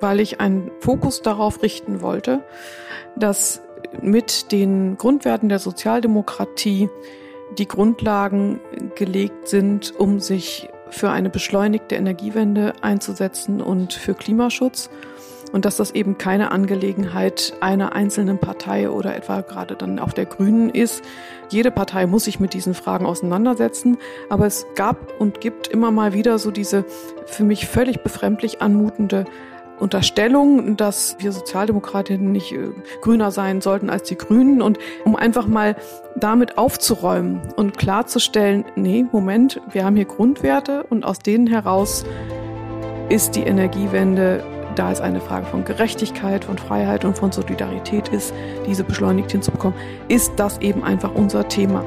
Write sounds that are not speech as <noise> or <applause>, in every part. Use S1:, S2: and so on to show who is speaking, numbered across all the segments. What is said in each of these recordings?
S1: weil ich einen Fokus darauf richten wollte, dass mit den Grundwerten der Sozialdemokratie die Grundlagen gelegt sind, um sich für eine beschleunigte Energiewende einzusetzen und für Klimaschutz und dass das eben keine Angelegenheit einer einzelnen Partei oder etwa gerade dann auch der Grünen ist. Jede Partei muss sich mit diesen Fragen auseinandersetzen, aber es gab und gibt immer mal wieder so diese für mich völlig befremdlich anmutende Unterstellung, dass wir Sozialdemokratinnen nicht äh, grüner sein sollten als die Grünen und um einfach mal damit aufzuräumen und klarzustellen, nee, Moment, wir haben hier Grundwerte und aus denen heraus ist die Energiewende da es eine Frage von Gerechtigkeit, von Freiheit und von Solidarität ist, diese beschleunigt hinzubekommen, ist das eben einfach unser Thema.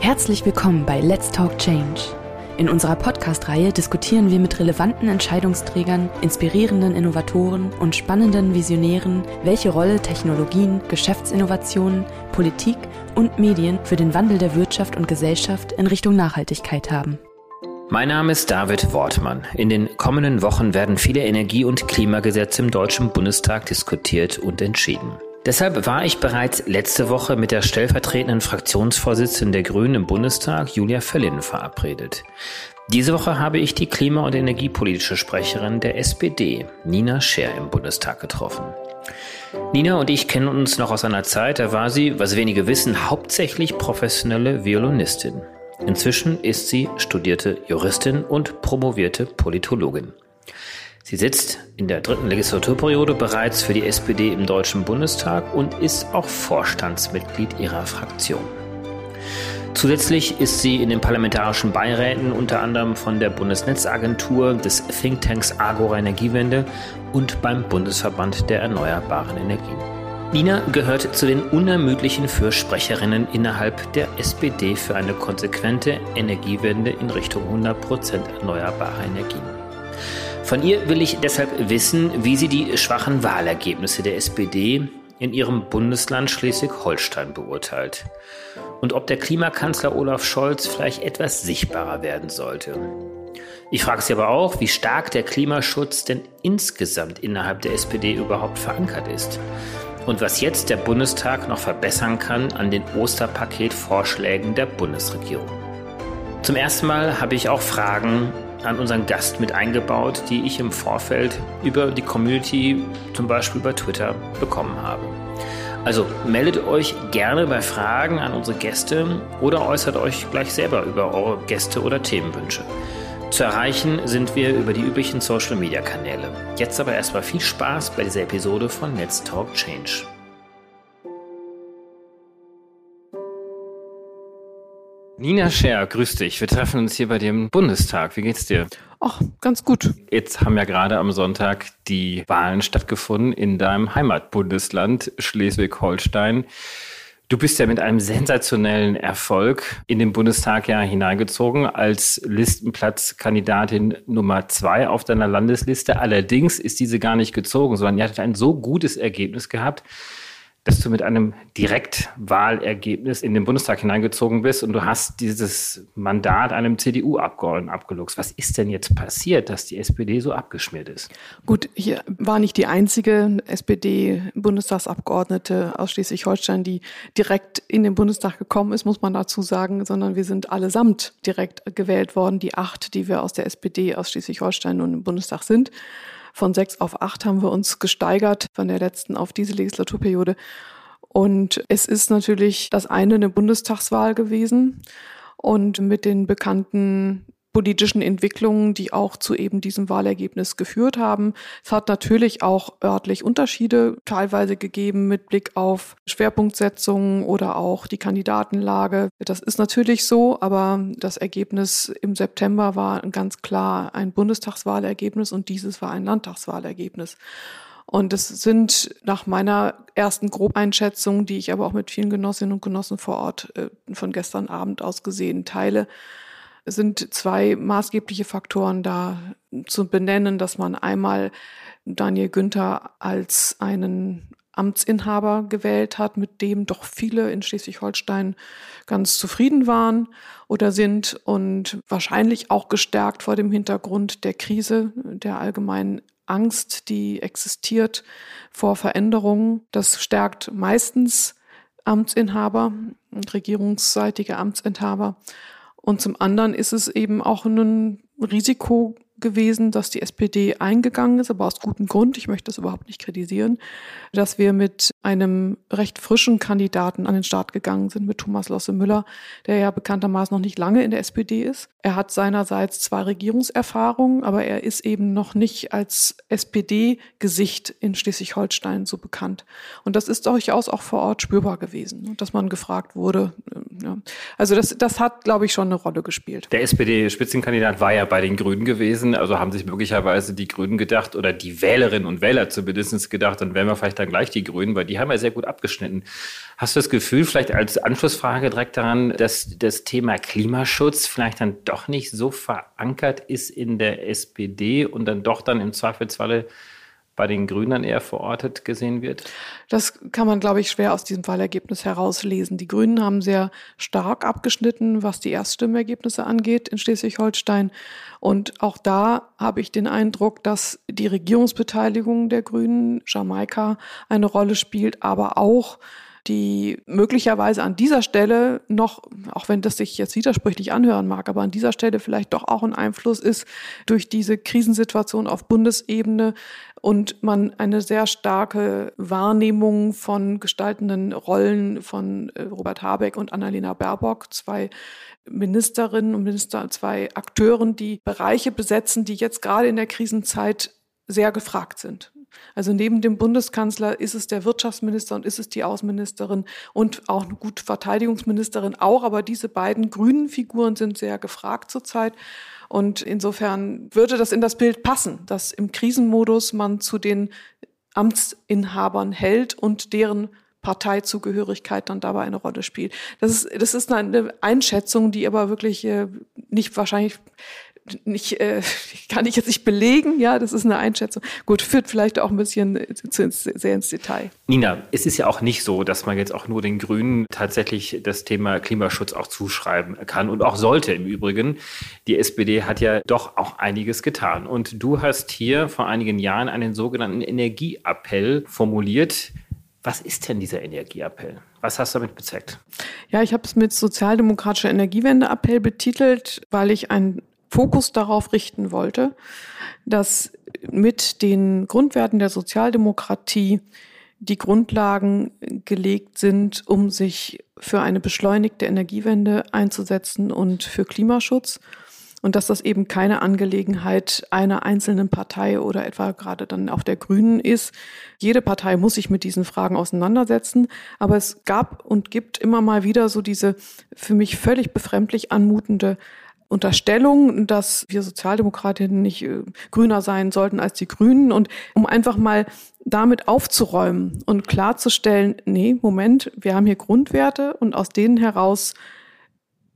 S2: Herzlich willkommen bei Let's Talk Change. In unserer Podcast-Reihe diskutieren wir mit relevanten Entscheidungsträgern, inspirierenden Innovatoren und spannenden Visionären, welche Rolle Technologien, Geschäftsinnovationen, Politik und Medien für den Wandel der Wirtschaft und Gesellschaft in Richtung Nachhaltigkeit haben.
S3: Mein Name ist David Wortmann. In den kommenden Wochen werden viele Energie- und Klimagesetze im Deutschen Bundestag diskutiert und entschieden. Deshalb war ich bereits letzte Woche mit der stellvertretenden Fraktionsvorsitzenden der Grünen im Bundestag, Julia Völlin, verabredet. Diese Woche habe ich die klima- und energiepolitische Sprecherin der SPD, Nina Scher, im Bundestag getroffen. Nina und ich kennen uns noch aus einer Zeit, da war sie, was wenige wissen, hauptsächlich professionelle Violinistin. Inzwischen ist sie studierte Juristin und promovierte Politologin. Sie sitzt in der dritten Legislaturperiode bereits für die SPD im Deutschen Bundestag und ist auch Vorstandsmitglied ihrer Fraktion. Zusätzlich ist sie in den parlamentarischen Beiräten unter anderem von der Bundesnetzagentur, des Thinktanks Agora Energiewende und beim Bundesverband der erneuerbaren Energien. Nina gehört zu den unermüdlichen Fürsprecherinnen innerhalb der SPD für eine konsequente Energiewende in Richtung 100% erneuerbare Energien. Von ihr will ich deshalb wissen, wie sie die schwachen Wahlergebnisse der SPD in ihrem Bundesland Schleswig-Holstein beurteilt und ob der Klimakanzler Olaf Scholz vielleicht etwas sichtbarer werden sollte. Ich frage sie aber auch, wie stark der Klimaschutz denn insgesamt innerhalb der SPD überhaupt verankert ist und was jetzt der Bundestag noch verbessern kann an den Osterpaketvorschlägen der Bundesregierung. Zum ersten Mal habe ich auch Fragen an unseren Gast mit eingebaut, die ich im Vorfeld über die Community, zum Beispiel bei Twitter, bekommen habe. Also meldet euch gerne bei Fragen an unsere Gäste oder äußert euch gleich selber über eure Gäste oder Themenwünsche. Zu erreichen sind wir über die üblichen Social Media Kanäle. Jetzt aber erstmal viel Spaß bei dieser Episode von Let's Talk Change. Nina Scher, grüß dich. Wir treffen uns hier bei dem Bundestag. Wie geht's dir?
S1: Ach, ganz gut.
S3: Jetzt haben ja gerade am Sonntag die Wahlen stattgefunden in deinem Heimatbundesland Schleswig-Holstein. Du bist ja mit einem sensationellen Erfolg in den Bundestag ja hineingezogen als Listenplatzkandidatin Nummer zwei auf deiner Landesliste. Allerdings ist diese gar nicht gezogen, sondern ihr hattet ein so gutes Ergebnis gehabt, dass du mit einem Direktwahlergebnis in den Bundestag hineingezogen bist und du hast dieses Mandat einem CDU-Abgeordneten abgeluchst. Was ist denn jetzt passiert, dass die SPD so abgeschmiert ist?
S1: Gut, hier war nicht die einzige SPD-Bundestagsabgeordnete aus Schleswig-Holstein, die direkt in den Bundestag gekommen ist, muss man dazu sagen, sondern wir sind allesamt direkt gewählt worden, die acht, die wir aus der SPD aus Schleswig-Holstein nun im Bundestag sind. Von sechs auf acht haben wir uns gesteigert von der letzten auf diese Legislaturperiode. Und es ist natürlich das eine eine Bundestagswahl gewesen. Und mit den bekannten politischen Entwicklungen, die auch zu eben diesem Wahlergebnis geführt haben. Es hat natürlich auch örtlich Unterschiede teilweise gegeben mit Blick auf Schwerpunktsetzungen oder auch die Kandidatenlage. Das ist natürlich so, aber das Ergebnis im September war ganz klar ein Bundestagswahlergebnis und dieses war ein Landtagswahlergebnis. Und es sind nach meiner ersten Grobeinschätzung, die ich aber auch mit vielen Genossinnen und Genossen vor Ort äh, von gestern Abend aus gesehen teile, sind zwei maßgebliche Faktoren da zu benennen, dass man einmal Daniel Günther als einen Amtsinhaber gewählt hat, mit dem doch viele in Schleswig-Holstein ganz zufrieden waren oder sind und wahrscheinlich auch gestärkt vor dem Hintergrund der Krise, der allgemeinen Angst, die existiert vor Veränderungen. Das stärkt meistens Amtsinhaber regierungsseitige Amtsinhaber. Und zum anderen ist es eben auch ein Risiko gewesen, dass die SPD eingegangen ist, aber aus gutem Grund, ich möchte das überhaupt nicht kritisieren, dass wir mit einem recht frischen Kandidaten an den Start gegangen sind, mit Thomas Losse Müller, der ja bekanntermaßen noch nicht lange in der SPD ist. Er hat seinerseits zwar Regierungserfahrungen, aber er ist eben noch nicht als SPD-Gesicht in Schleswig-Holstein so bekannt. Und das ist durchaus auch vor Ort spürbar gewesen, dass man gefragt wurde. Ja. Also das, das hat, glaube ich, schon eine Rolle gespielt.
S3: Der SPD-Spitzenkandidat war ja bei den Grünen gewesen also haben sich möglicherweise die Grünen gedacht oder die Wählerinnen und Wähler zumindest gedacht, dann wären wir vielleicht dann gleich die Grünen, weil die haben ja sehr gut abgeschnitten. Hast du das Gefühl, vielleicht als Anschlussfrage direkt daran, dass das Thema Klimaschutz vielleicht dann doch nicht so verankert ist in der SPD und dann doch dann im Zweifelsfalle bei den Grünen eher verortet gesehen wird?
S1: Das kann man, glaube ich, schwer aus diesem Wahlergebnis herauslesen. Die Grünen haben sehr stark abgeschnitten, was die Erststimmergebnisse angeht in Schleswig-Holstein. Und auch da habe ich den Eindruck, dass die Regierungsbeteiligung der Grünen, Jamaika, eine Rolle spielt, aber auch die möglicherweise an dieser Stelle noch, auch wenn das sich jetzt widersprüchlich anhören mag, aber an dieser Stelle vielleicht doch auch ein Einfluss ist durch diese Krisensituation auf Bundesebene und man eine sehr starke Wahrnehmung von gestaltenden Rollen von äh, Robert Habeck und Annalena Baerbock, zwei Ministerinnen und Minister, zwei Akteuren, die Bereiche besetzen, die jetzt gerade in der Krisenzeit sehr gefragt sind. Also neben dem Bundeskanzler ist es der Wirtschaftsminister und ist es die Außenministerin und auch eine gute Verteidigungsministerin auch. Aber diese beiden grünen Figuren sind sehr gefragt zurzeit. Und insofern würde das in das Bild passen, dass im Krisenmodus man zu den Amtsinhabern hält und deren Parteizugehörigkeit dann dabei eine Rolle spielt. Das ist, das ist eine Einschätzung, die aber wirklich äh, nicht wahrscheinlich nicht, äh, <laughs> kann ich jetzt nicht belegen, ja, das ist eine Einschätzung. Gut, führt vielleicht auch ein bisschen zu, sehr ins Detail.
S3: Nina, es ist ja auch nicht so, dass man jetzt auch nur den Grünen tatsächlich das Thema Klimaschutz auch zuschreiben kann und auch sollte im Übrigen. Die SPD hat ja doch auch einiges getan. Und du hast hier vor einigen Jahren einen sogenannten Energieappell formuliert. Was ist denn dieser Energieappell? Was hast du damit bezweckt?
S1: Ja, ich habe es mit sozialdemokratischer Energiewendeappell betitelt, weil ich ein Fokus darauf richten wollte, dass mit den Grundwerten der Sozialdemokratie die Grundlagen gelegt sind, um sich für eine beschleunigte Energiewende einzusetzen und für Klimaschutz. Und dass das eben keine Angelegenheit einer einzelnen Partei oder etwa gerade dann auch der Grünen ist. Jede Partei muss sich mit diesen Fragen auseinandersetzen. Aber es gab und gibt immer mal wieder so diese für mich völlig befremdlich anmutende Unterstellung, dass wir Sozialdemokratinnen nicht äh, grüner sein sollten als die Grünen. Und um einfach mal damit aufzuräumen und klarzustellen, nee, Moment, wir haben hier Grundwerte und aus denen heraus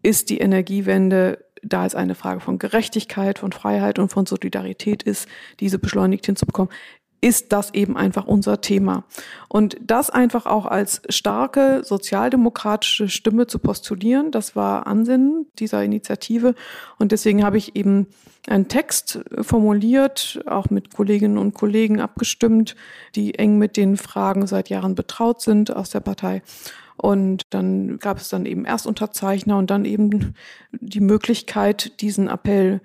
S1: ist die Energiewende da es eine Frage von Gerechtigkeit, von Freiheit und von Solidarität ist, diese beschleunigt hinzubekommen, ist das eben einfach unser Thema. Und das einfach auch als starke sozialdemokratische Stimme zu postulieren, das war Ansinnen dieser Initiative. Und deswegen habe ich eben einen Text formuliert, auch mit Kolleginnen und Kollegen abgestimmt, die eng mit den Fragen seit Jahren betraut sind aus der Partei. Und dann gab es dann eben Erstunterzeichner und dann eben die Möglichkeit, diesen Appell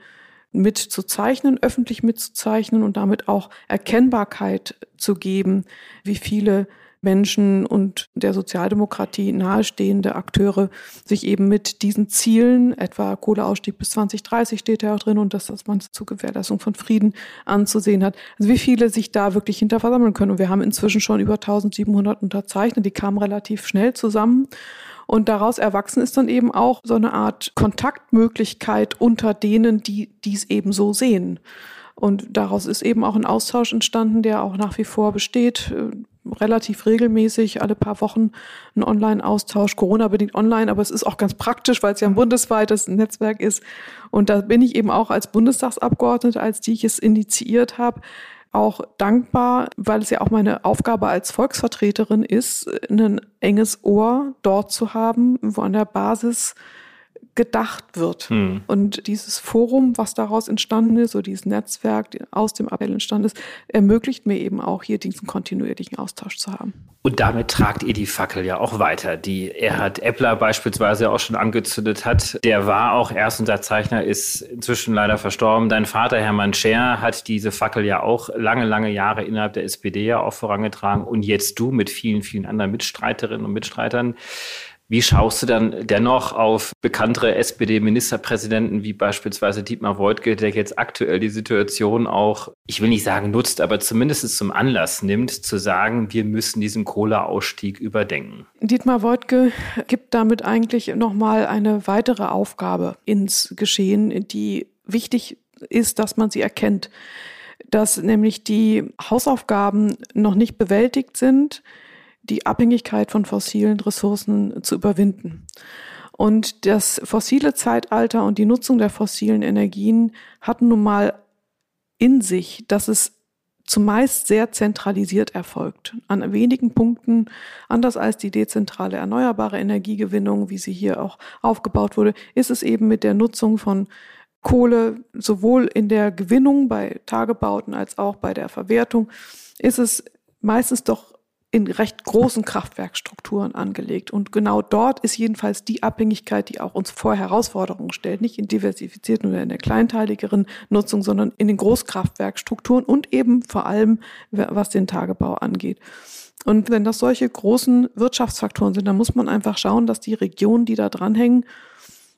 S1: mitzuzeichnen, öffentlich mitzuzeichnen und damit auch Erkennbarkeit zu geben, wie viele Menschen und der Sozialdemokratie nahestehende Akteure sich eben mit diesen Zielen, etwa Kohleausstieg bis 2030 steht ja auch drin und dass das man zur Gewährleistung von Frieden anzusehen hat. Also wie viele sich da wirklich hinter versammeln können. Und wir haben inzwischen schon über 1700 unterzeichnet, die kamen relativ schnell zusammen. Und daraus erwachsen ist dann eben auch so eine Art Kontaktmöglichkeit unter denen, die dies eben so sehen. Und daraus ist eben auch ein Austausch entstanden, der auch nach wie vor besteht. Relativ regelmäßig, alle paar Wochen ein Online-Austausch, Corona-bedingt online, aber es ist auch ganz praktisch, weil es ja ein bundesweites Netzwerk ist. Und da bin ich eben auch als Bundestagsabgeordnete, als die ich es initiiert habe, auch dankbar, weil es ja auch meine Aufgabe als Volksvertreterin ist, ein enges Ohr dort zu haben, wo an der Basis gedacht wird. Hm. Und dieses Forum, was daraus entstanden ist, oder dieses Netzwerk aus dem Appell entstanden ist, ermöglicht mir eben auch hier diesen kontinuierlichen Austausch zu haben.
S3: Und damit tragt ihr die Fackel ja auch weiter, die Erhard Eppler beispielsweise auch schon angezündet hat. Der war auch Erstunterzeichner, ist inzwischen leider verstorben. Dein Vater Hermann Scher hat diese Fackel ja auch lange, lange Jahre innerhalb der SPD ja auch vorangetragen. Und jetzt du mit vielen, vielen anderen Mitstreiterinnen und Mitstreitern. Wie schaust du dann dennoch auf bekanntere SPD-Ministerpräsidenten wie beispielsweise Dietmar Woidke, der jetzt aktuell die Situation auch, ich will nicht sagen nutzt, aber zumindest zum Anlass nimmt, zu sagen, wir müssen diesen Kohleausstieg überdenken?
S1: Dietmar Woidke gibt damit eigentlich nochmal eine weitere Aufgabe ins Geschehen, die wichtig ist, dass man sie erkennt. Dass nämlich die Hausaufgaben noch nicht bewältigt sind, die Abhängigkeit von fossilen Ressourcen zu überwinden. Und das fossile Zeitalter und die Nutzung der fossilen Energien hatten nun mal in sich, dass es zumeist sehr zentralisiert erfolgt. An wenigen Punkten, anders als die dezentrale erneuerbare Energiegewinnung, wie sie hier auch aufgebaut wurde, ist es eben mit der Nutzung von Kohle sowohl in der Gewinnung bei Tagebauten als auch bei der Verwertung, ist es meistens doch in recht großen Kraftwerkstrukturen angelegt. Und genau dort ist jedenfalls die Abhängigkeit, die auch uns vor Herausforderungen stellt, nicht in diversifizierten oder in der kleinteiligeren Nutzung, sondern in den Großkraftwerkstrukturen und eben vor allem, was den Tagebau angeht. Und wenn das solche großen Wirtschaftsfaktoren sind, dann muss man einfach schauen, dass die Regionen, die da dranhängen,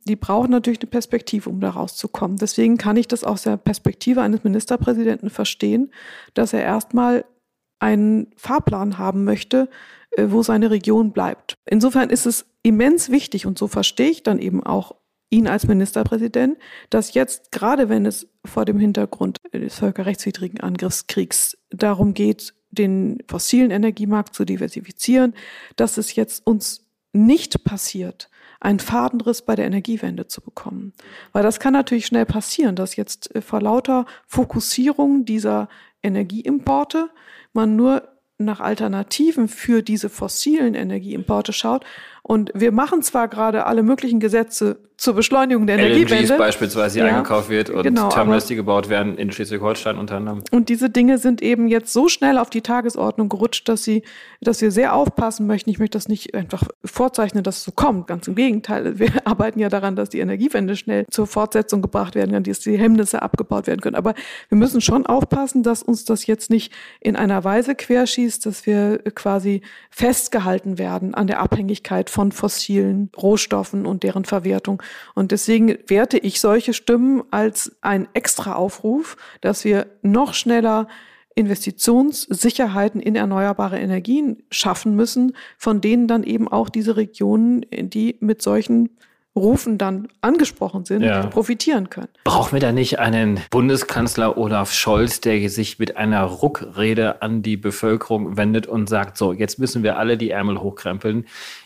S1: die brauchen natürlich eine Perspektive, um da rauszukommen. Deswegen kann ich das aus der Perspektive eines Ministerpräsidenten verstehen, dass er erstmal einen Fahrplan haben möchte, äh, wo seine Region bleibt. Insofern ist es immens wichtig, und so verstehe ich dann eben auch ihn als Ministerpräsident, dass jetzt, gerade wenn es vor dem Hintergrund des völkerrechtswidrigen Angriffskriegs darum geht, den fossilen Energiemarkt zu diversifizieren, dass es jetzt uns nicht passiert, einen Fadenriss bei der Energiewende zu bekommen. Weil das kann natürlich schnell passieren, dass jetzt äh, vor lauter Fokussierung dieser Energieimporte man nur nach Alternativen für diese fossilen Energieimporte schaut und wir machen zwar gerade alle möglichen Gesetze zur Beschleunigung der LNGs Energiewende.
S3: beispielsweise, die ja, eingekauft wird und genau, Terminals, die gebaut werden in Schleswig-Holstein unter anderem.
S1: Und diese Dinge sind eben jetzt so schnell auf die Tagesordnung gerutscht, dass sie, dass wir sehr aufpassen möchten. Ich möchte das nicht einfach vorzeichnen, dass es so kommt. Ganz im Gegenteil. Wir <laughs> arbeiten ja daran, dass die Energiewende schnell zur Fortsetzung gebracht werden kann, dass die Hemmnisse abgebaut werden können. Aber wir müssen schon aufpassen, dass uns das jetzt nicht in einer Weise querschießt, dass wir quasi festgehalten werden an der Abhängigkeit von fossilen Rohstoffen und deren Verwertung. Und deswegen werte ich solche Stimmen als ein extra Aufruf, dass wir noch schneller Investitionssicherheiten in erneuerbare Energien schaffen müssen, von denen dann eben auch diese Regionen, die mit solchen Rufen dann angesprochen sind, ja. profitieren können.
S3: Brauchen wir da nicht einen Bundeskanzler Olaf Scholz, der sich mit einer Ruckrede an die Bevölkerung wendet und sagt, so, jetzt müssen wir alle die Ärmel hochkrempeln.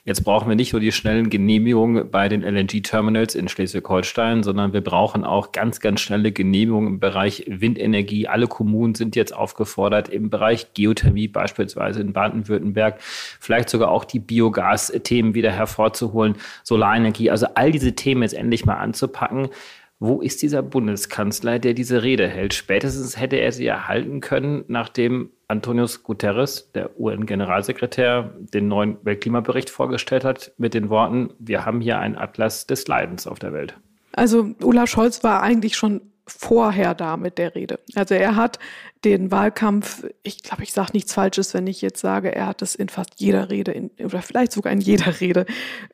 S3: Jetzt brauchen wir nicht nur die schnellen Genehmigungen bei den LNG-Terminals in Schleswig-Holstein, sondern wir brauchen auch ganz, ganz schnelle Genehmigungen im Bereich Windenergie. Alle Kommunen sind jetzt aufgefordert, im Bereich Geothermie beispielsweise in Baden-Württemberg, vielleicht sogar auch die Biogas-Themen wieder hervorzuholen, Solarenergie. Also all diese Themen jetzt endlich mal anzupacken. Wo ist dieser Bundeskanzler, der diese Rede hält? Spätestens hätte er sie erhalten können, nachdem Antonius Guterres, der UN-Generalsekretär, den neuen Weltklimabericht vorgestellt hat mit den Worten, wir haben hier einen Atlas des Leidens auf der Welt.
S1: Also Olaf Scholz war eigentlich schon vorher da mit der Rede. Also er hat den Wahlkampf, ich glaube, ich sage nichts Falsches, wenn ich jetzt sage, er hat es in fast jeder Rede in, oder vielleicht sogar in jeder Rede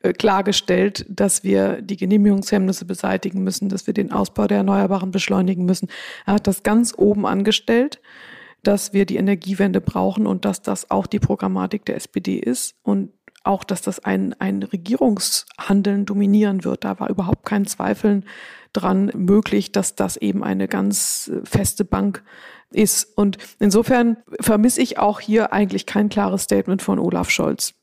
S1: äh, klargestellt, dass wir die Genehmigungshemmnisse beseitigen müssen, dass wir den Ausbau der Erneuerbaren beschleunigen müssen. Er hat das ganz oben angestellt, dass wir die Energiewende brauchen und dass das auch die Programmatik der SPD ist und auch, dass das ein, ein Regierungshandeln dominieren wird. Da war überhaupt kein Zweifeln dran möglich, dass das eben eine ganz äh, feste Bank ist. Und insofern vermisse ich auch hier eigentlich kein klares Statement von Olaf Scholz.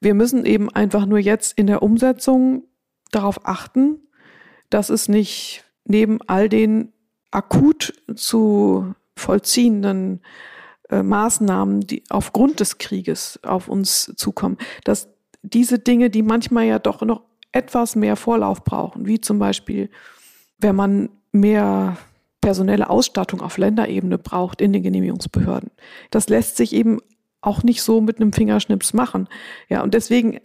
S1: Wir müssen eben einfach nur jetzt in der Umsetzung darauf achten, dass es nicht neben all den akut zu vollziehenden äh, Maßnahmen, die aufgrund des Krieges auf uns zukommen, dass diese Dinge, die manchmal ja doch noch etwas mehr Vorlauf brauchen, wie zum Beispiel, wenn man mehr personelle Ausstattung auf Länderebene braucht in den Genehmigungsbehörden. Das lässt sich eben auch nicht so mit einem Fingerschnips machen. Ja, und deswegen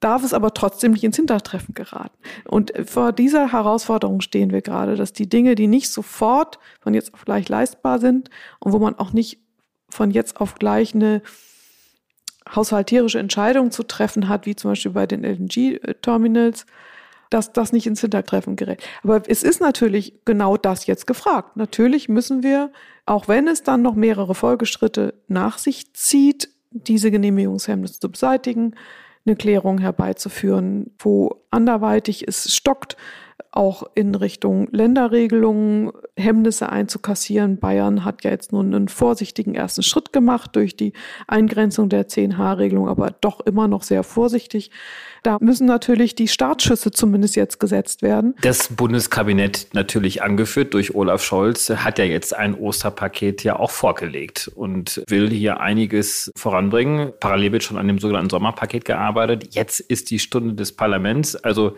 S1: darf es aber trotzdem nicht ins Hintertreffen geraten. Und vor dieser Herausforderung stehen wir gerade, dass die Dinge, die nicht sofort von jetzt auf gleich leistbar sind und wo man auch nicht von jetzt auf gleich eine haushalterische Entscheidung zu treffen hat, wie zum Beispiel bei den LNG-Terminals, dass das nicht ins Hintertreffen gerät. Aber es ist natürlich genau das jetzt gefragt. Natürlich müssen wir, auch wenn es dann noch mehrere Folgeschritte nach sich zieht, diese Genehmigungshemmnisse zu beseitigen, eine Klärung herbeizuführen, wo anderweitig es stockt, auch in Richtung Länderregelungen Hemmnisse einzukassieren. Bayern hat ja jetzt nun einen vorsichtigen ersten Schritt gemacht durch die Eingrenzung der 10H-Regelung, aber doch immer noch sehr vorsichtig. Da müssen natürlich die Startschüsse zumindest jetzt gesetzt werden.
S3: Das Bundeskabinett, natürlich angeführt durch Olaf Scholz, hat ja jetzt ein Osterpaket ja auch vorgelegt und will hier einiges voranbringen. Parallel wird schon an dem sogenannten Sommerpaket gearbeitet. Jetzt ist die Stunde des Parlaments. Also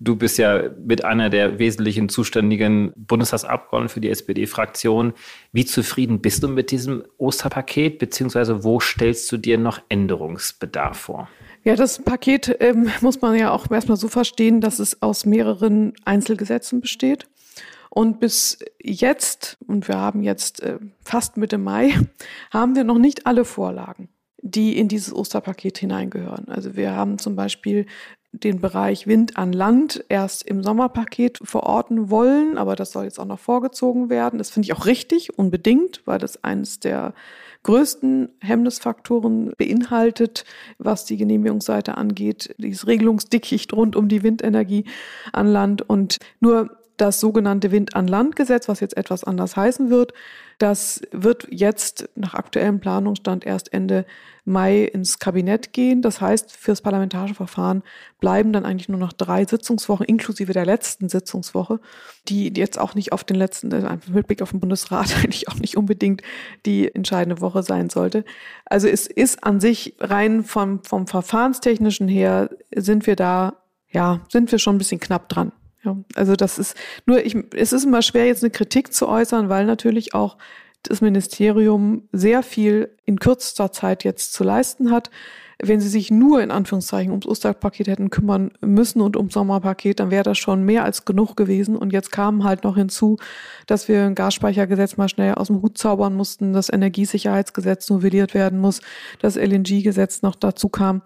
S3: du bist ja mit einer der wesentlichen zuständigen Bundestagsabgeordneten für die SPD-Fraktion. Wie zufrieden bist du mit diesem Osterpaket, beziehungsweise wo stellst du dir noch Änderungsbedarf vor?
S1: Ja, das Paket ähm, muss man ja auch erstmal so verstehen, dass es aus mehreren Einzelgesetzen besteht. Und bis jetzt, und wir haben jetzt äh, fast Mitte Mai, <laughs> haben wir noch nicht alle Vorlagen, die in dieses Osterpaket hineingehören. Also wir haben zum Beispiel den Bereich Wind an Land erst im Sommerpaket verorten wollen, aber das soll jetzt auch noch vorgezogen werden. Das finde ich auch richtig, unbedingt, weil das eines der größten Hemmnisfaktoren beinhaltet, was die Genehmigungsseite angeht, dieses Regelungsdickicht rund um die Windenergie an Land und nur das sogenannte Wind an Land Gesetz, was jetzt etwas anders heißen wird, das wird jetzt nach aktuellem Planungsstand erst Ende Mai ins Kabinett gehen. Das heißt, fürs parlamentarische Verfahren bleiben dann eigentlich nur noch drei Sitzungswochen, inklusive der letzten Sitzungswoche, die jetzt auch nicht auf den letzten, also mit Blick auf den Bundesrat <laughs> eigentlich auch nicht unbedingt die entscheidende Woche sein sollte. Also es ist an sich rein vom, vom Verfahrenstechnischen her sind wir da, ja, sind wir schon ein bisschen knapp dran. Ja, also das ist nur, ich, es ist immer schwer, jetzt eine Kritik zu äußern, weil natürlich auch das Ministerium sehr viel in kürzester Zeit jetzt zu leisten hat. Wenn sie sich nur in Anführungszeichen ums Osterpaket hätten kümmern müssen und ums Sommerpaket, dann wäre das schon mehr als genug gewesen. Und jetzt kam halt noch hinzu, dass wir ein Gasspeichergesetz mal schnell aus dem Hut zaubern mussten, das Energiesicherheitsgesetz novelliert werden muss, das LNG-Gesetz noch dazu kam.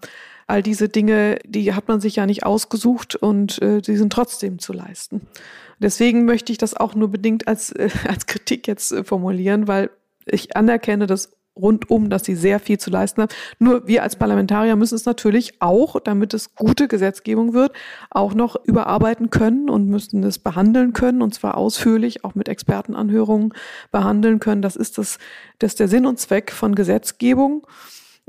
S1: All diese Dinge, die hat man sich ja nicht ausgesucht und äh, die sind trotzdem zu leisten. Deswegen möchte ich das auch nur bedingt als, äh, als Kritik jetzt äh, formulieren, weil ich anerkenne das rundum, dass sie sehr viel zu leisten haben. Nur wir als Parlamentarier müssen es natürlich auch, damit es gute Gesetzgebung wird, auch noch überarbeiten können und müssen es behandeln können und zwar ausführlich, auch mit Expertenanhörungen behandeln können. Das ist das, das ist der Sinn und Zweck von Gesetzgebung.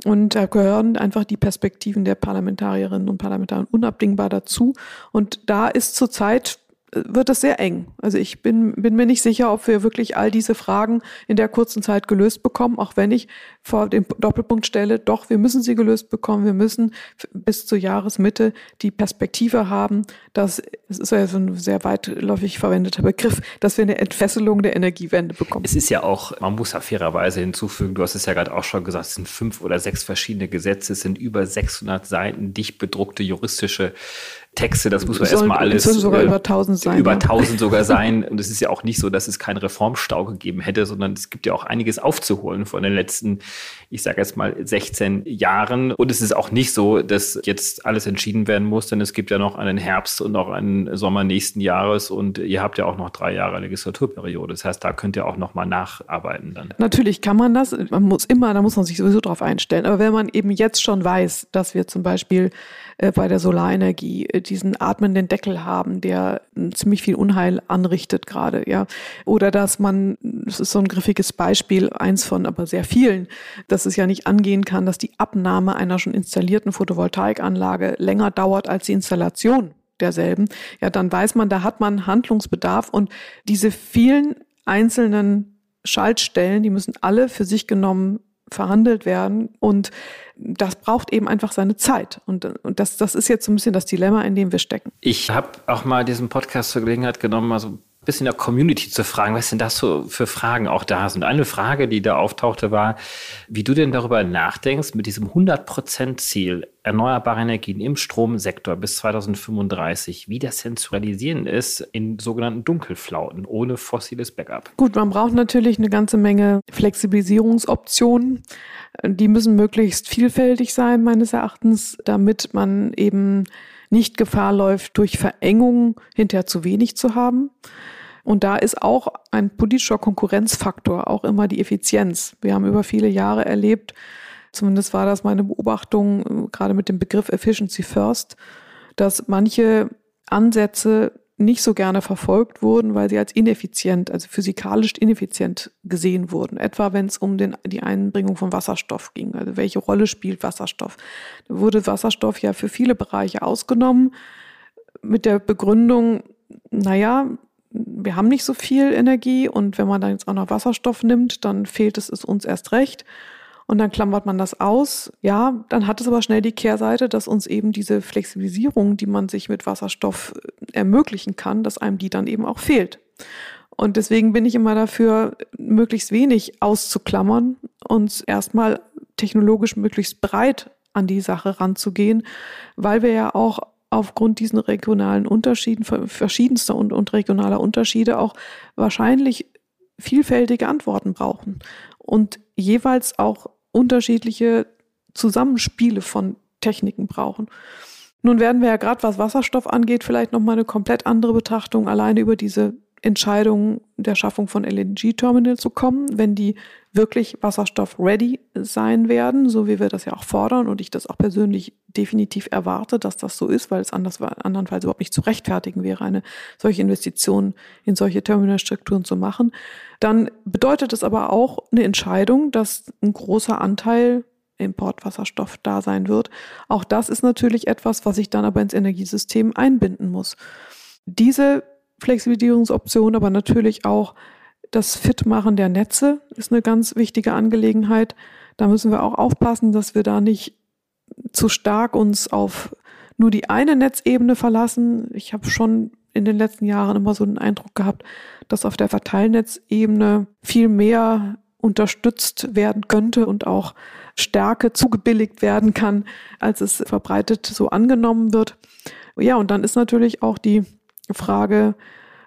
S1: Und da gehören einfach die Perspektiven der Parlamentarierinnen und Parlamentarier unabdingbar dazu. Und da ist zurzeit wird es sehr eng. Also ich bin, bin mir nicht sicher, ob wir wirklich all diese Fragen in der kurzen Zeit gelöst bekommen, auch wenn ich vor dem Doppelpunkt stelle, doch, wir müssen sie gelöst bekommen. Wir müssen bis zur Jahresmitte die Perspektive haben, dass, es ist ja so ein sehr weitläufig verwendeter Begriff, dass wir eine Entfesselung der Energiewende bekommen.
S3: Es ist ja auch, man muss ja fairerweise hinzufügen, du hast es ja gerade auch schon gesagt, es sind fünf oder sechs verschiedene Gesetze, es sind über 600 Seiten dicht bedruckte juristische Texte, das muss man erstmal alles.
S1: Es sogar äh, über 1000 sein.
S3: Über 1000 sogar <laughs> sein. Und es ist ja auch nicht so, dass es keinen Reformstau gegeben hätte, sondern es gibt ja auch einiges aufzuholen von den letzten, ich sage jetzt mal, 16 Jahren. Und es ist auch nicht so, dass jetzt alles entschieden werden muss, denn es gibt ja noch einen Herbst und noch einen Sommer nächsten Jahres und ihr habt ja auch noch drei Jahre Legislaturperiode. Das heißt, da könnt ihr auch noch mal nacharbeiten dann.
S1: Natürlich kann man das. Man muss immer, da muss man sich sowieso drauf einstellen. Aber wenn man eben jetzt schon weiß, dass wir zum Beispiel äh, bei der Solarenergie äh, diesen atmenden Deckel haben, der ziemlich viel Unheil anrichtet gerade, ja. Oder dass man, das ist so ein griffiges Beispiel, eins von aber sehr vielen, dass es ja nicht angehen kann, dass die Abnahme einer schon installierten Photovoltaikanlage länger dauert als die Installation derselben, ja, dann weiß man, da hat man Handlungsbedarf und diese vielen einzelnen Schaltstellen, die müssen alle für sich genommen verhandelt werden. Und das braucht eben einfach seine Zeit. Und, und das, das ist jetzt so ein bisschen das Dilemma, in dem wir stecken.
S3: Ich habe auch mal diesen Podcast zur Gelegenheit genommen, mal so bisschen der Community zu fragen, was denn das so für Fragen auch da sind. Eine Frage, die da auftauchte, war, wie du denn darüber nachdenkst, mit diesem 100%-Ziel erneuerbare Energien im Stromsektor bis 2035, wie das denn zu realisieren ist in sogenannten Dunkelflauten ohne fossiles Backup.
S1: Gut, man braucht natürlich eine ganze Menge Flexibilisierungsoptionen. Die müssen möglichst vielfältig sein, meines Erachtens, damit man eben nicht Gefahr läuft, durch Verengung hinterher zu wenig zu haben. Und da ist auch ein politischer Konkurrenzfaktor auch immer die Effizienz. Wir haben über viele Jahre erlebt, zumindest war das meine Beobachtung, äh, gerade mit dem Begriff Efficiency First, dass manche Ansätze nicht so gerne verfolgt wurden, weil sie als ineffizient, also physikalisch ineffizient gesehen wurden. Etwa wenn es um den, die Einbringung von Wasserstoff ging. Also welche Rolle spielt Wasserstoff? Da wurde Wasserstoff ja für viele Bereiche ausgenommen mit der Begründung, naja, wir haben nicht so viel Energie und wenn man dann jetzt auch noch Wasserstoff nimmt, dann fehlt es, es uns erst recht. Und dann klammert man das aus. Ja, dann hat es aber schnell die Kehrseite, dass uns eben diese Flexibilisierung, die man sich mit Wasserstoff äh, ermöglichen kann, dass einem die dann eben auch fehlt. Und deswegen bin ich immer dafür, möglichst wenig auszuklammern und erstmal technologisch möglichst breit an die Sache ranzugehen, weil wir ja auch aufgrund diesen regionalen Unterschieden, verschiedenster und, und regionaler Unterschiede auch wahrscheinlich vielfältige Antworten brauchen und jeweils auch unterschiedliche Zusammenspiele von Techniken brauchen. Nun werden wir ja gerade, was Wasserstoff angeht, vielleicht nochmal eine komplett andere Betrachtung alleine über diese Entscheidung der Schaffung von LNG-Terminals zu kommen, wenn die wirklich Wasserstoff-ready sein werden, so wie wir das ja auch fordern und ich das auch persönlich definitiv erwarte, dass das so ist, weil es anders, andernfalls überhaupt nicht zu rechtfertigen wäre, eine solche Investition in solche Terminalstrukturen zu machen. Dann bedeutet es aber auch eine Entscheidung, dass ein großer Anteil Importwasserstoff da sein wird. Auch das ist natürlich etwas, was ich dann aber ins Energiesystem einbinden muss. Diese Flexibilisierungsoption, aber natürlich auch das Fitmachen der Netze ist eine ganz wichtige Angelegenheit. Da müssen wir auch aufpassen, dass wir da nicht zu stark uns auf nur die eine Netzebene verlassen. Ich habe schon in den letzten Jahren immer so den Eindruck gehabt, dass auf der Verteilnetzebene viel mehr unterstützt werden könnte und auch Stärke zugebilligt werden kann, als es verbreitet so angenommen wird. Ja, und dann ist natürlich auch die Frage,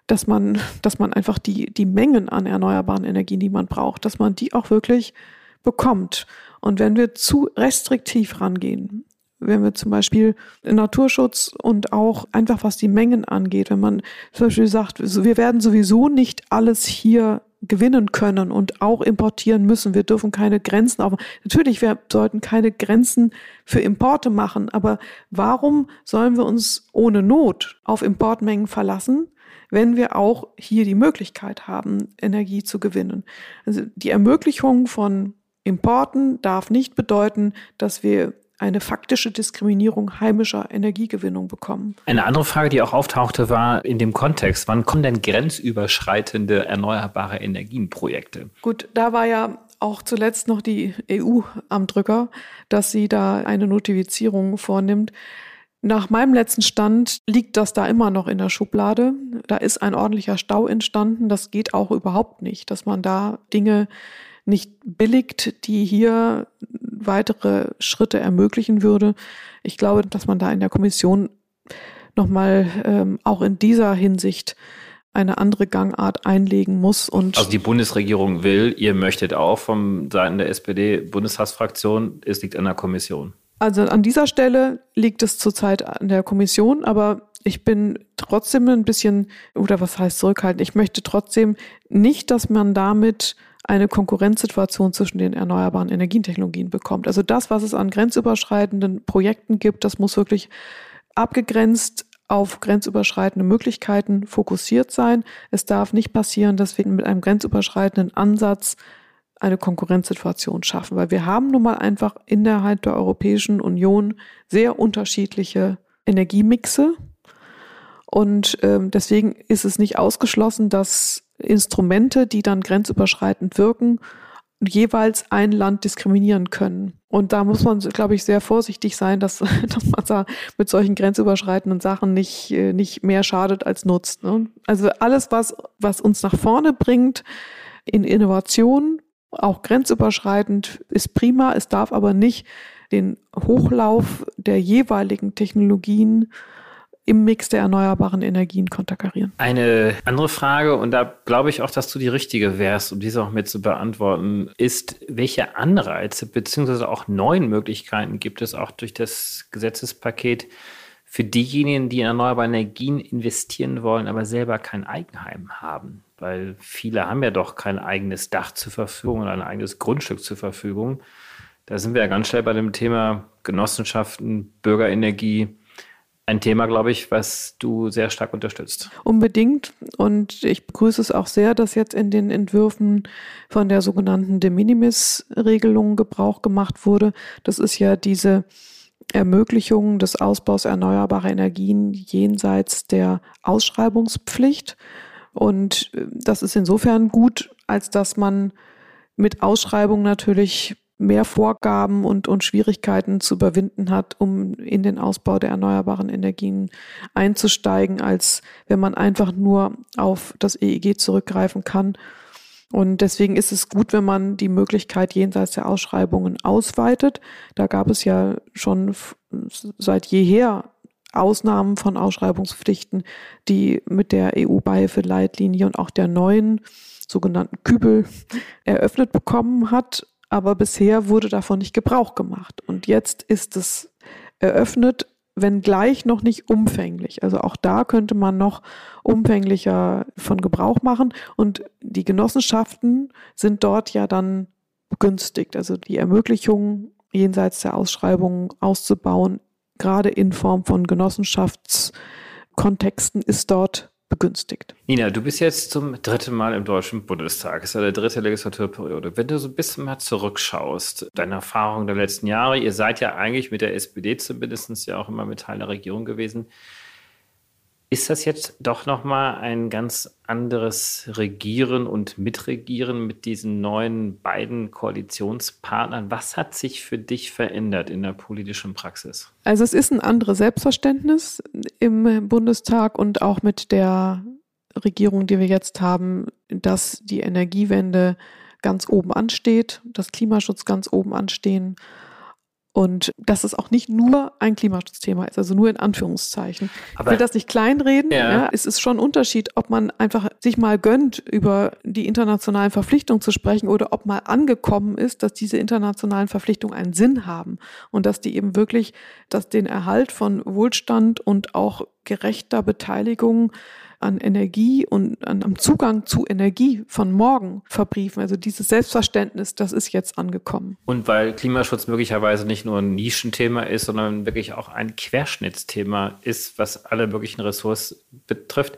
S1: dass man, dass man einfach die, die Mengen an erneuerbaren Energien, die man braucht, dass man die auch wirklich bekommt. Und wenn wir zu restriktiv rangehen, wenn wir zum Beispiel Naturschutz und auch einfach was die Mengen angeht, wenn man zum Beispiel sagt, wir werden sowieso nicht alles hier gewinnen können und auch importieren müssen. Wir dürfen keine Grenzen auf. Natürlich, wir sollten keine Grenzen für Importe machen, aber warum sollen wir uns ohne Not auf Importmengen verlassen, wenn wir auch hier die Möglichkeit haben, Energie zu gewinnen? Also die Ermöglichung von Importen darf nicht bedeuten, dass wir eine faktische Diskriminierung heimischer Energiegewinnung bekommen.
S3: Eine andere Frage, die auch auftauchte, war in dem Kontext, wann kommen denn grenzüberschreitende erneuerbare Energienprojekte?
S1: Gut, da war ja auch zuletzt noch die EU am Drücker, dass sie da eine Notifizierung vornimmt. Nach meinem letzten Stand liegt das da immer noch in der Schublade. Da ist ein ordentlicher Stau entstanden. Das geht auch überhaupt nicht, dass man da Dinge nicht billigt, die hier weitere Schritte ermöglichen würde. Ich glaube, dass man da in der Kommission nochmal ähm, auch in dieser Hinsicht eine andere Gangart einlegen muss. Und
S3: also die Bundesregierung will, ihr möchtet auch vom Seiten der SPD-Bundestagsfraktion, es liegt an der Kommission.
S1: Also an dieser Stelle liegt es zurzeit an der Kommission, aber ich bin trotzdem ein bisschen, oder was heißt zurückhaltend, ich möchte trotzdem nicht, dass man damit eine Konkurrenzsituation zwischen den erneuerbaren Energietechnologien bekommt. Also das, was es an grenzüberschreitenden Projekten gibt, das muss wirklich abgegrenzt auf grenzüberschreitende Möglichkeiten fokussiert sein. Es darf nicht passieren, dass wir mit einem grenzüberschreitenden Ansatz eine Konkurrenzsituation schaffen, weil wir haben nun mal einfach innerhalb der Europäischen Union sehr unterschiedliche Energiemixe und ähm, deswegen ist es nicht ausgeschlossen, dass Instrumente, die dann grenzüberschreitend wirken, jeweils ein Land diskriminieren können. Und da muss man, glaube ich, sehr vorsichtig sein, dass, <laughs> dass man da mit solchen grenzüberschreitenden Sachen nicht, äh, nicht mehr schadet als nutzt. Ne? Also alles, was, was uns nach vorne bringt in Innovation, auch grenzüberschreitend, ist prima. Es darf aber nicht den Hochlauf der jeweiligen Technologien im Mix der erneuerbaren Energien konterkarieren.
S3: Eine andere Frage, und da glaube ich auch, dass du die richtige wärst, um diese auch mit zu beantworten, ist, welche Anreize beziehungsweise auch neuen Möglichkeiten gibt es auch durch das Gesetzespaket für diejenigen, die in erneuerbare Energien investieren wollen, aber selber kein Eigenheim haben? Weil viele haben ja doch kein eigenes Dach zur Verfügung oder ein eigenes Grundstück zur Verfügung. Da sind wir ja ganz schnell bei dem Thema Genossenschaften, Bürgerenergie, ein Thema, glaube ich, was du sehr stark unterstützt.
S1: Unbedingt. Und ich begrüße es auch sehr, dass jetzt in den Entwürfen von der sogenannten De Minimis-Regelung Gebrauch gemacht wurde. Das ist ja diese Ermöglichung des Ausbaus erneuerbarer Energien jenseits der Ausschreibungspflicht. Und das ist insofern gut, als dass man mit Ausschreibung natürlich mehr Vorgaben und, und Schwierigkeiten zu überwinden hat, um in den Ausbau der erneuerbaren Energien einzusteigen, als wenn man einfach nur auf das EEG zurückgreifen kann. Und deswegen ist es gut, wenn man die Möglichkeit jenseits der Ausschreibungen ausweitet. Da gab es ja schon seit jeher Ausnahmen von Ausschreibungspflichten, die mit der EU-Beihilfeleitlinie und auch der neuen sogenannten Kübel eröffnet bekommen hat aber bisher wurde davon nicht Gebrauch gemacht. Und jetzt ist es eröffnet, wenngleich noch nicht umfänglich. Also auch da könnte man noch umfänglicher von Gebrauch machen. Und die Genossenschaften sind dort ja dann begünstigt. Also die Ermöglichung, jenseits der Ausschreibungen auszubauen, gerade in Form von Genossenschaftskontexten, ist dort begünstigt.
S3: Nina, du bist jetzt zum dritten Mal im Deutschen Bundestag. Es ist ja die dritte Legislaturperiode. Wenn du so ein bisschen mal zurückschaust, deine Erfahrungen der letzten Jahre, ihr seid ja eigentlich mit der SPD zumindest ja auch immer mit Teil der Regierung gewesen. Ist das jetzt doch nochmal ein ganz anderes Regieren und Mitregieren mit diesen neuen beiden Koalitionspartnern? Was hat sich für dich verändert in der politischen Praxis?
S1: Also es ist ein anderes Selbstverständnis im Bundestag und auch mit der Regierung, die wir jetzt haben, dass die Energiewende ganz oben ansteht, dass Klimaschutz ganz oben anstehen und dass es auch nicht nur ein Klimaschutzthema ist, also nur in Anführungszeichen. Aber ich will das nicht kleinreden. Ja. ja. Es ist schon ein Unterschied, ob man einfach sich mal gönnt, über die internationalen Verpflichtungen zu sprechen oder ob mal angekommen ist, dass diese internationalen Verpflichtungen einen Sinn haben und dass die eben wirklich, dass den Erhalt von Wohlstand und auch gerechter Beteiligung an Energie und an, am Zugang zu Energie von morgen verbriefen. Also dieses Selbstverständnis, das ist jetzt angekommen.
S3: Und weil Klimaschutz möglicherweise nicht nur ein Nischenthema ist, sondern wirklich auch ein Querschnittsthema ist, was alle möglichen Ressorts betrifft,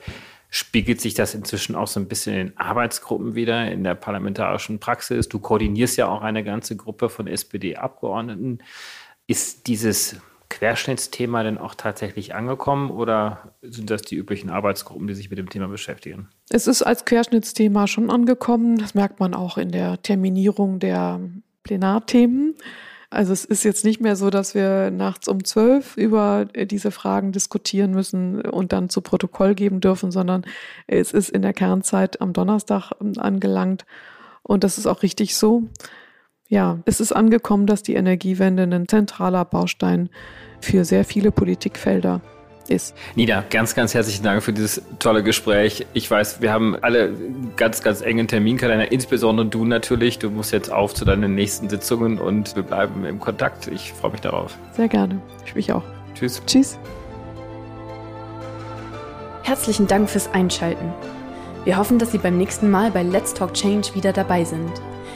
S3: spiegelt sich das inzwischen auch so ein bisschen in Arbeitsgruppen wieder, in der parlamentarischen Praxis. Du koordinierst ja auch eine ganze Gruppe von SPD-Abgeordneten. Ist dieses Querschnittsthema denn auch tatsächlich angekommen oder sind das die üblichen Arbeitsgruppen, die sich mit dem Thema beschäftigen?
S1: Es ist als Querschnittsthema schon angekommen. Das merkt man auch in der Terminierung der Plenarthemen. Also es ist jetzt nicht mehr so, dass wir nachts um zwölf über diese Fragen diskutieren müssen und dann zu Protokoll geben dürfen, sondern es ist in der Kernzeit am Donnerstag angelangt. Und das ist auch richtig so. Ja, es ist angekommen, dass die Energiewende ein zentraler Baustein für sehr viele Politikfelder ist.
S3: Nina, ganz, ganz herzlichen Dank für dieses tolle Gespräch. Ich weiß, wir haben alle ganz, ganz engen Terminkalender, insbesondere du natürlich. Du musst jetzt auf zu deinen nächsten Sitzungen und wir bleiben im Kontakt. Ich freue mich darauf.
S1: Sehr gerne. Ich mich auch.
S3: Tschüss.
S1: Tschüss.
S2: Herzlichen Dank fürs Einschalten. Wir hoffen, dass Sie beim nächsten Mal bei Let's Talk Change wieder dabei sind.